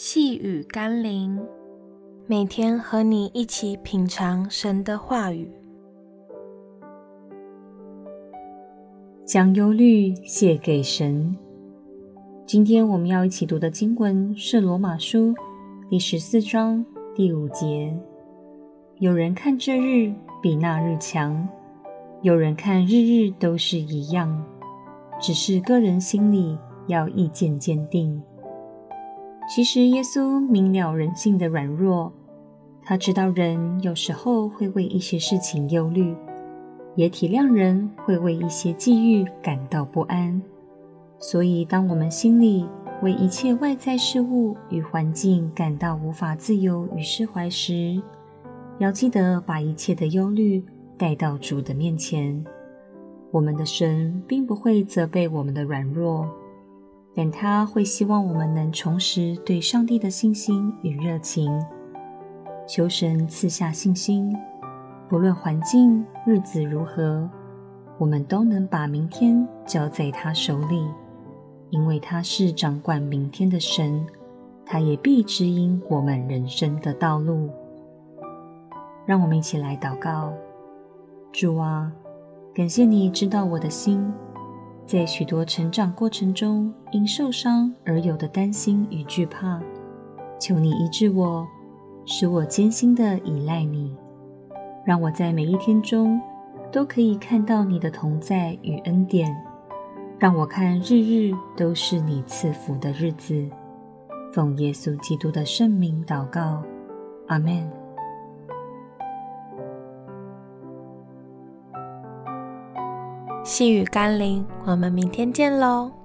细雨甘霖，每天和你一起品尝神的话语，将忧虑卸给神。今天我们要一起读的经文是《罗马书》第十四章第五节。有人看这日比那日强，有人看日日都是一样，只是个人心里要意见坚定。其实耶稣明了人性的软弱，他知道人有时候会为一些事情忧虑，也体谅人会为一些际遇感到不安。所以，当我们心里为一切外在事物与环境感到无法自由与释怀时，要记得把一切的忧虑带到主的面前。我们的神并不会责备我们的软弱。但他会希望我们能重拾对上帝的信心与热情，求神赐下信心，不论环境日子如何，我们都能把明天交在他手里，因为他是掌管明天的神，他也必指引我们人生的道路。让我们一起来祷告：主啊，感谢你知道我的心。在许多成长过程中，因受伤而有的担心与惧怕，求你医治我，使我艰辛的依赖你，让我在每一天中都可以看到你的同在与恩典，让我看日日都是你赐福的日子。奉耶稣基督的圣名祷告，阿们。细雨甘霖，我们明天见喽。